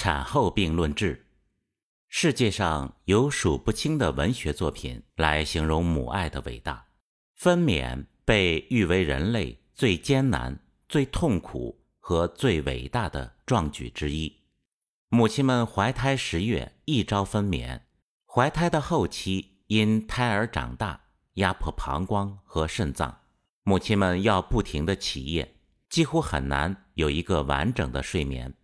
产后病论治。世界上有数不清的文学作品来形容母爱的伟大。分娩被誉为人类最艰难、最痛苦和最伟大的壮举之一。母亲们怀胎十月，一朝分娩。怀胎的后期，因胎儿长大，压迫膀胱和肾脏，母亲们要不停的起夜，几乎很难有一个完整的睡眠。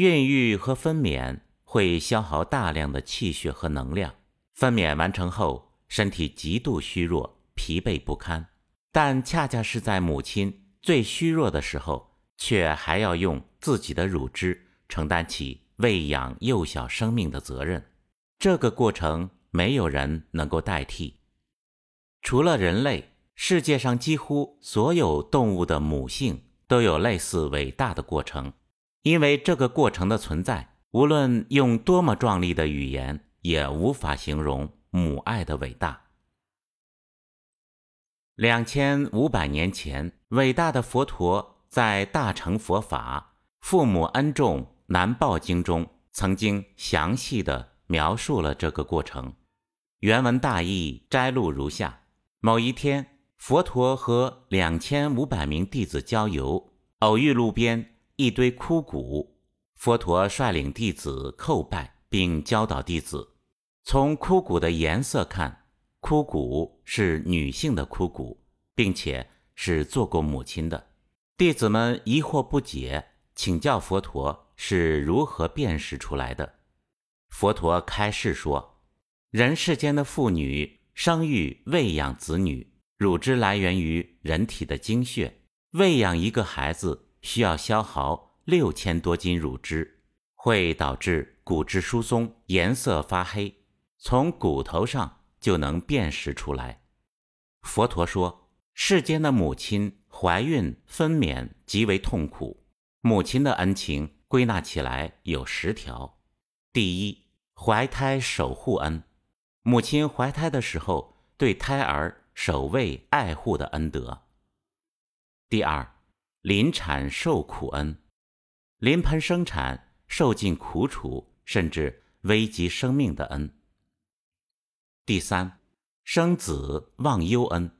孕育和分娩。会消耗大量的气血和能量，分娩完成后，身体极度虚弱、疲惫不堪。但恰恰是在母亲最虚弱的时候，却还要用自己的乳汁承担起喂养幼小生命的责任。这个过程没有人能够代替。除了人类，世界上几乎所有动物的母性都有类似伟大的过程，因为这个过程的存在。无论用多么壮丽的语言，也无法形容母爱的伟大。两千五百年前，伟大的佛陀在《大乘佛法父母恩重难报经》中，曾经详细的描述了这个过程。原文大意摘录如下：某一天，佛陀和两千五百名弟子郊游，偶遇路边一堆枯骨。佛陀率领弟子叩拜，并教导弟子：从枯骨的颜色看，枯骨是女性的枯骨，并且是做过母亲的。弟子们疑惑不解，请教佛陀是如何辨识出来的。佛陀开示说：人世间的妇女生育、喂养子女，乳汁来源于人体的精血，喂养一个孩子需要消耗。六千多斤乳汁会导致骨质疏松，颜色发黑，从骨头上就能辨识出来。佛陀说，世间的母亲怀孕分娩极为痛苦，母亲的恩情归纳起来有十条：第一，怀胎守护恩，母亲怀胎的时候对胎儿守卫爱护的恩德；第二，临产受苦恩。临盆生产受尽苦楚，甚至危及生命的恩。第三，生子忘忧恩，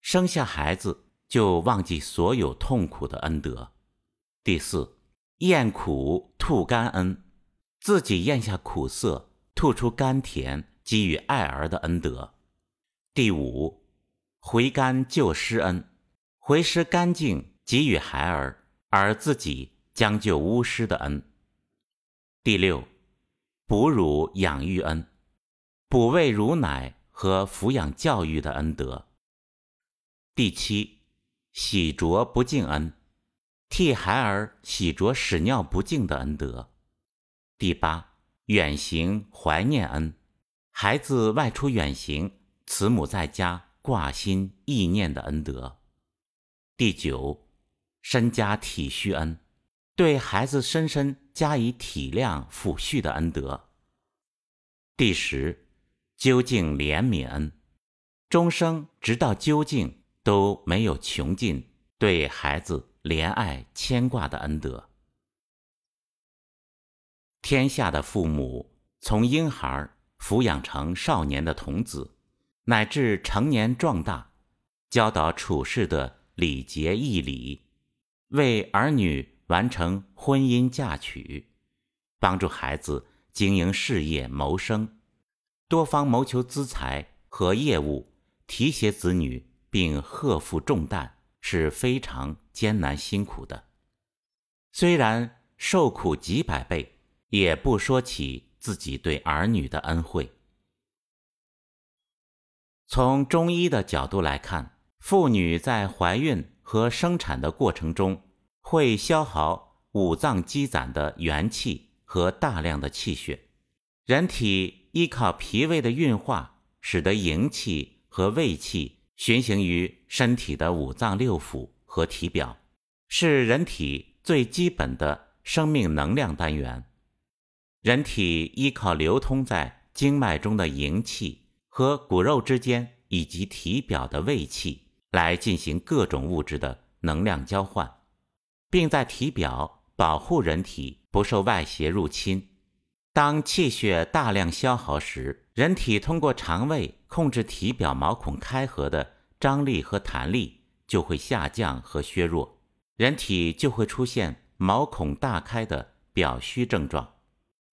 生下孩子就忘记所有痛苦的恩德。第四，咽苦吐甘恩，自己咽下苦涩，吐出甘甜，给予爱儿的恩德。第五，回甘救失恩，回师干净，给予孩儿，而自己。将就巫师的恩。第六，哺乳养育恩，哺喂乳奶和抚养教育的恩德。第七，洗濯不净恩，替孩儿洗濯屎尿不净的恩德。第八，远行怀念恩，孩子外出远行，慈母在家挂心意念的恩德。第九，身家体恤恩。对孩子深深加以体谅抚恤的恩德。第十，究竟怜悯恩，终生直到究竟都没有穷尽对孩子怜爱牵挂的恩德。天下的父母从婴孩抚养成少年的童子，乃至成年壮大，教导处事的礼节义理，为儿女。完成婚姻嫁娶，帮助孩子经营事业谋生，多方谋求资财和业务，提携子女并荷负重担是非常艰难辛苦的。虽然受苦几百倍，也不说起自己对儿女的恩惠。从中医的角度来看，妇女在怀孕和生产的过程中。会消耗五脏积攒的元气和大量的气血，人体依靠脾胃的运化，使得营气和胃气循行于身体的五脏六腑和体表，是人体最基本的生命能量单元。人体依靠流通在经脉中的营气和骨肉之间以及体表的胃气来进行各种物质的能量交换。并在体表保护人体不受外邪入侵。当气血大量消耗时，人体通过肠胃控制体表毛孔开合的张力和弹力就会下降和削弱，人体就会出现毛孔大开的表虚症状。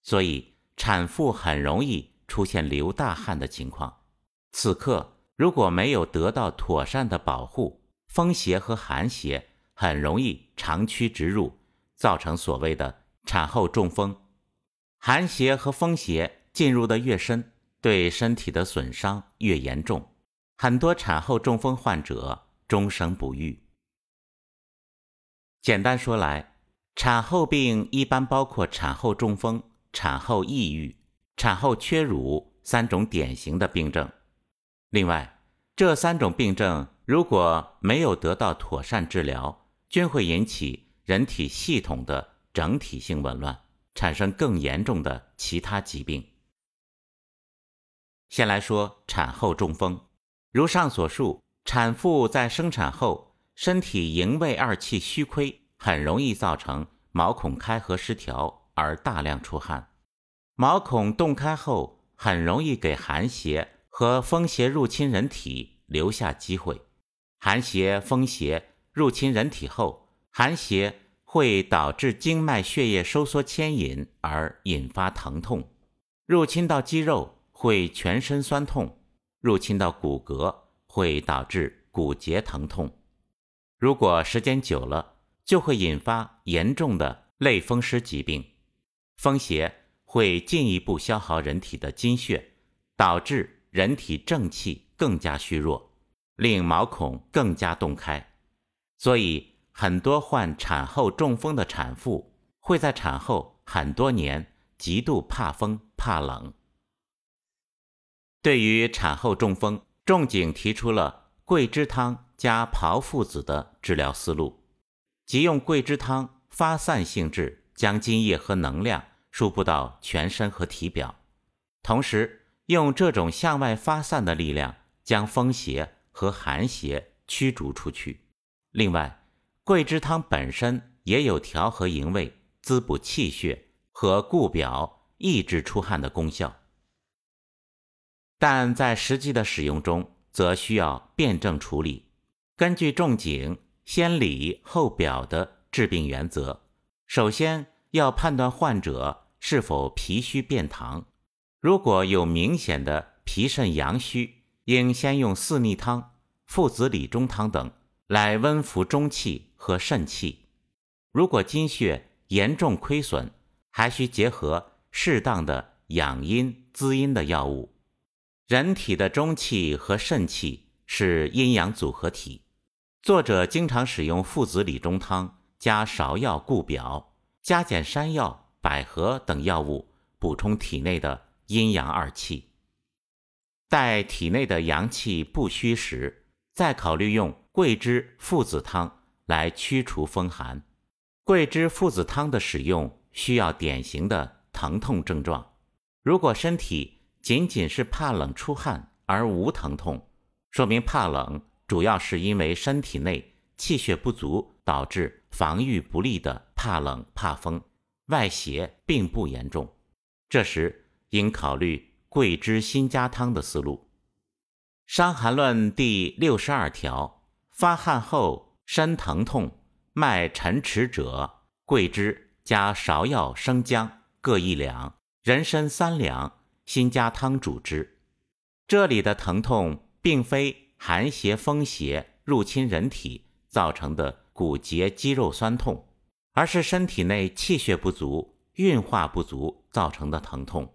所以，产妇很容易出现流大汗的情况。此刻，如果没有得到妥善的保护，风邪和寒邪很容易长驱直入，造成所谓的产后中风。寒邪和风邪进入的越深，对身体的损伤越严重，很多产后中风患者终生不愈。简单说来，产后病一般包括产后中风、产后抑郁、产后缺乳三种典型的病症。另外，这三种病症如果没有得到妥善治疗，均会引起人体系统的整体性紊乱。产生更严重的其他疾病。先来说产后中风，如上所述，产妇在生产后，身体营卫二气虚亏，很容易造成毛孔开合失调而大量出汗。毛孔洞开后，很容易给寒邪和风邪入侵人体留下机会。寒邪、风邪入侵人体后，寒邪。会导致经脉血液收缩牵引而引发疼痛，入侵到肌肉会全身酸痛，入侵到骨骼会导致骨节疼痛。如果时间久了，就会引发严重的类风湿疾病。风邪会进一步消耗人体的精血，导致人体正气更加虚弱，令毛孔更加洞开。所以。很多患产后中风的产妇会在产后很多年极度怕风怕冷。对于产后中风，仲景提出了桂枝汤加炮附子的治疗思路，即用桂枝汤发散性质将津液和能量输布到全身和体表，同时用这种向外发散的力量将风邪和寒邪驱逐出去。另外，桂枝汤本身也有调和营卫、滋补气血和固表、抑制出汗的功效，但在实际的使用中，则需要辩证处理。根据仲景“先里后表”的治病原则，首先要判断患者是否脾虚便溏。如果有明显的脾肾阳虚，应先用四逆汤、附子理中汤等来温服中气。和肾气，如果精血严重亏损，还需结合适当的养阴滋阴的药物。人体的中气和肾气是阴阳组合体，作者经常使用附子理中汤加芍药固表，加减山药、百合等药物补充体内的阴阳二气。待体内的阳气不虚时，再考虑用桂枝附子汤。来驱除风寒，桂枝附子汤的使用需要典型的疼痛症状。如果身体仅仅是怕冷出汗而无疼痛，说明怕冷主要是因为身体内气血不足导致防御不利的怕冷怕风，外邪并不严重。这时应考虑桂枝辛加汤的思路。《伤寒论》第六十二条：发汗后。身疼痛、脉沉迟者，桂枝加芍药、生姜各一两，人参三两，辛加汤主之。这里的疼痛，并非寒邪、风邪入侵人体造成的骨节肌肉酸痛，而是身体内气血不足、运化不足造成的疼痛。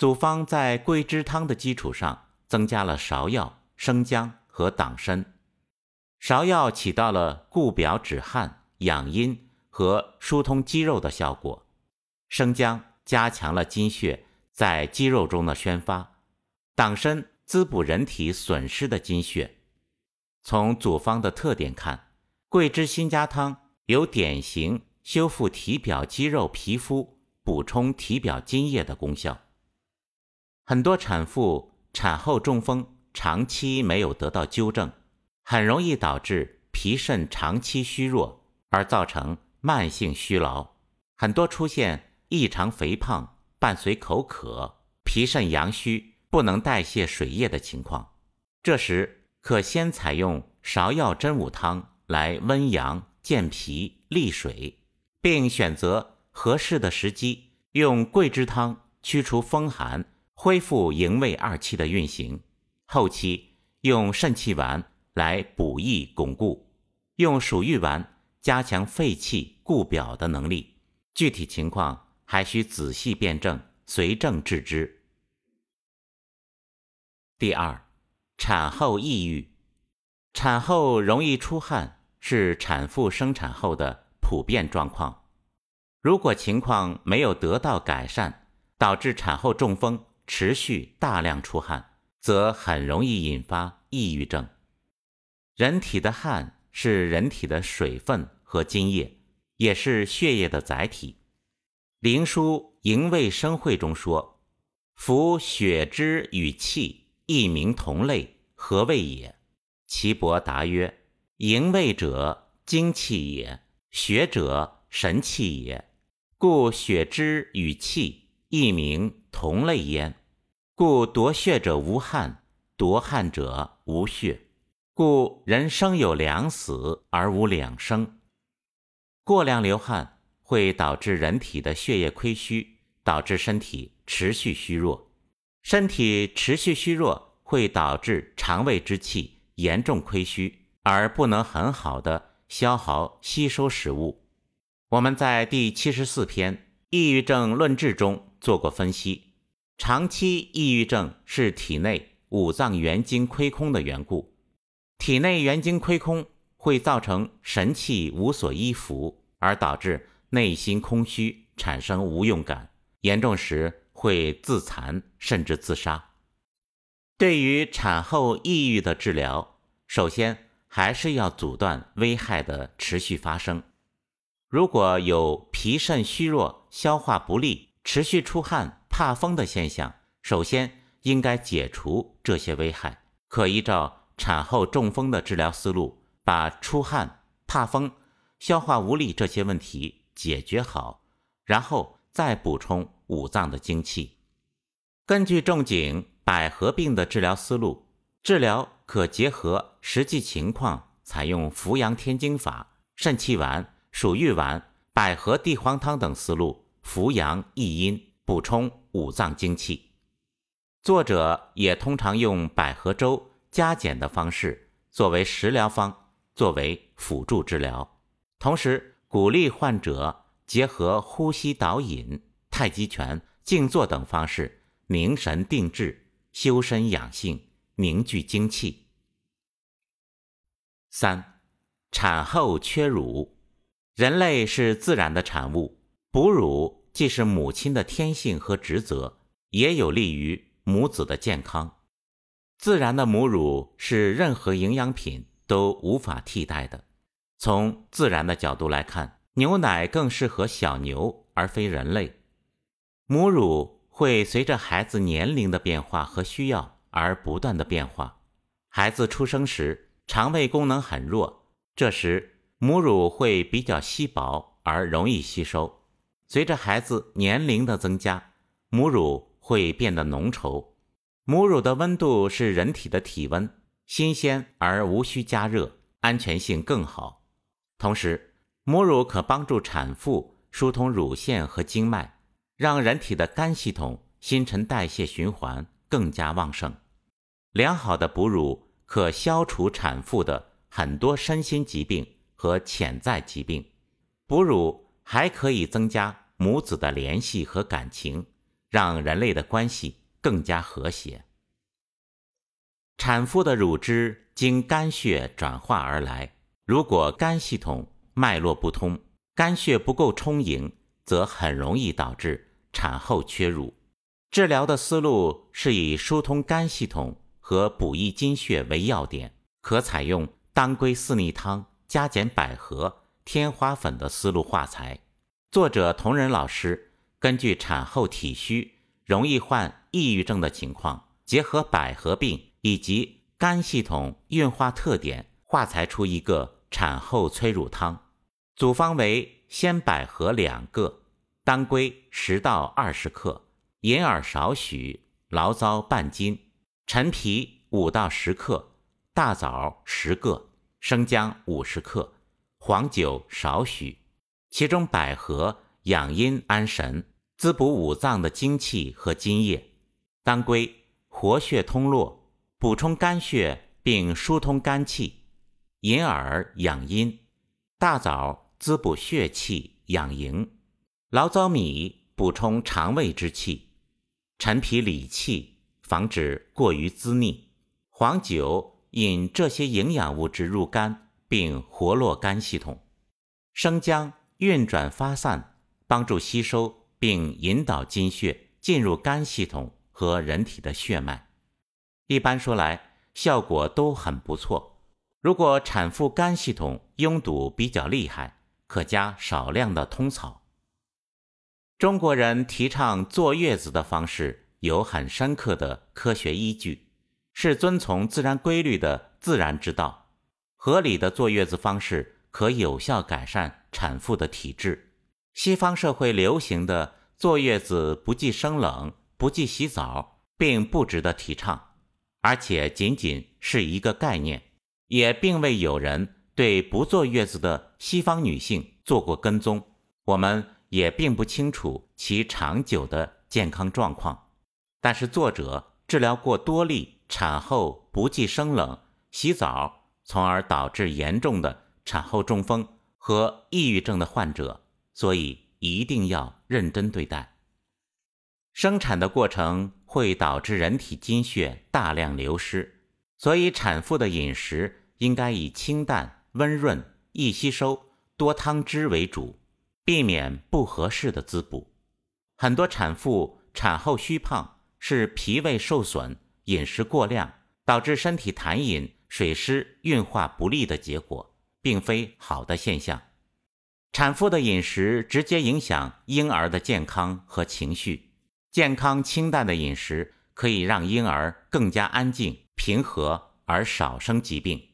组方在桂枝汤的基础上，增加了芍药、生姜和党参。芍药起到了固表止汗、养阴和疏通肌肉的效果，生姜加强了精血在肌肉中的宣发，党参滋补人体损失的精血。从组方的特点看，桂枝辛加汤有典型修复体表肌肉、皮肤、补充体表津液的功效。很多产妇产后中风，长期没有得到纠正。很容易导致脾肾长期虚弱，而造成慢性虚劳，很多出现异常肥胖，伴随口渴、脾肾阳虚、不能代谢水液的情况。这时可先采用芍药真武汤来温阳、健脾、利水，并选择合适的时机，用桂枝汤驱除风寒，恢复营卫二气的运行。后期用肾气丸来补益巩固，用鼠玉丸加强肺气固表的能力。具体情况还需仔细辨证，随症治之。第二，产后抑郁，产后容易出汗是产妇生产后的普遍状况。如果情况没有得到改善，导致产后中风，持续大量出汗，则很容易引发抑郁症。人体的汗是人体的水分和津液。也是血液的载体，《灵枢·营卫生会》中说：“夫血之与气，亦名同类，何谓也？”岐伯答曰：“营卫者，精气也；血者，神气也。故血之与气，亦名同类焉。故夺血者无汗，夺汗者无血。故人生有两死，而无两生。”过量流汗会导致人体的血液亏虚，导致身体持续虚弱。身体持续虚弱会导致肠胃之气严重亏虚，而不能很好的消耗吸收食物。我们在第七十四篇《抑郁症论治》中做过分析，长期抑郁症是体内五脏元精亏空的缘故。体内元精亏空会造成神气无所依附。而导致内心空虚，产生无用感，严重时会自残甚至自杀。对于产后抑郁的治疗，首先还是要阻断危害的持续发生。如果有脾肾虚弱、消化不利、持续出汗、怕风的现象，首先应该解除这些危害。可依照产后中风的治疗思路，把出汗、怕风。消化无力这些问题解决好，然后再补充五脏的精气。根据仲景百合病的治疗思路，治疗可结合实际情况，采用扶阳添精法、肾气丸、鼠玉丸、百合地黄汤等思路，扶阳益阴，补充五脏精气。作者也通常用百合粥加减的方式作为食疗方，作为辅助治疗。同时鼓励患者结合呼吸导引、太极拳、静坐等方式凝神定志、修身养性、凝聚精气。三、产后缺乳，人类是自然的产物，哺乳既是母亲的天性和职责，也有利于母子的健康。自然的母乳是任何营养品都无法替代的。从自然的角度来看，牛奶更适合小牛而非人类。母乳会随着孩子年龄的变化和需要而不断的变化。孩子出生时肠胃功能很弱，这时母乳会比较稀薄而容易吸收。随着孩子年龄的增加，母乳会变得浓稠。母乳的温度是人体的体温，新鲜而无需加热，安全性更好。同时，母乳可帮助产妇疏通乳腺和经脉，让人体的肝系统新陈代谢循环更加旺盛。良好的哺乳可消除产妇的很多身心疾病和潜在疾病。哺乳还可以增加母子的联系和感情，让人类的关系更加和谐。产妇的乳汁经肝血转化而来。如果肝系统脉络不通，肝血不够充盈，则很容易导致产后缺乳。治疗的思路是以疏通肝系统和补益精血为要点，可采用当归四逆汤加减百合、天花粉的思路化裁。作者同仁老师根据产后体虚、容易患抑郁症的情况，结合百合病以及肝系统运化特点，化裁出一个。产后催乳汤，组方为鲜百合两个，当归十到二十克，银耳少许，醪糟半斤，陈皮五到十克，大枣十个，生姜五十克，黄酒少许。其中百合养阴安神，滋补五脏的精气和津液；当归活血通络，补充肝血并疏通肝气；银耳养阴，大枣滋补血气养营；醪糟米补充肠胃之气；陈皮理气，防止过于滋腻；黄酒引这些营养物质入肝，并活络肝系统；生姜。运转发散，帮助吸收并引导精血进入肝系统和人体的血脉。一般说来，效果都很不错。如果产妇肝系统拥堵比较厉害，可加少量的通草。中国人提倡坐月子的方式有很深刻的科学依据，是遵从自然规律的自然之道。合理的坐月子方式。可有效改善产妇的体质。西方社会流行的坐月子不忌生冷、不忌洗澡，并不值得提倡，而且仅仅是一个概念，也并未有人对不坐月子的西方女性做过跟踪。我们也并不清楚其长久的健康状况。但是作者治疗过多例产后不忌生冷、洗澡，从而导致严重的。产后中风和抑郁症的患者，所以一定要认真对待。生产的过程会导致人体精血大量流失，所以产妇的饮食应该以清淡、温润、易吸收、多汤汁为主，避免不合适的滋补。很多产妇产后虚胖是脾胃受损、饮食过量导致身体痰饮、水湿运化不利的结果。并非好的现象。产妇的饮食直接影响婴儿的健康和情绪。健康清淡的饮食可以让婴儿更加安静、平和而少生疾病。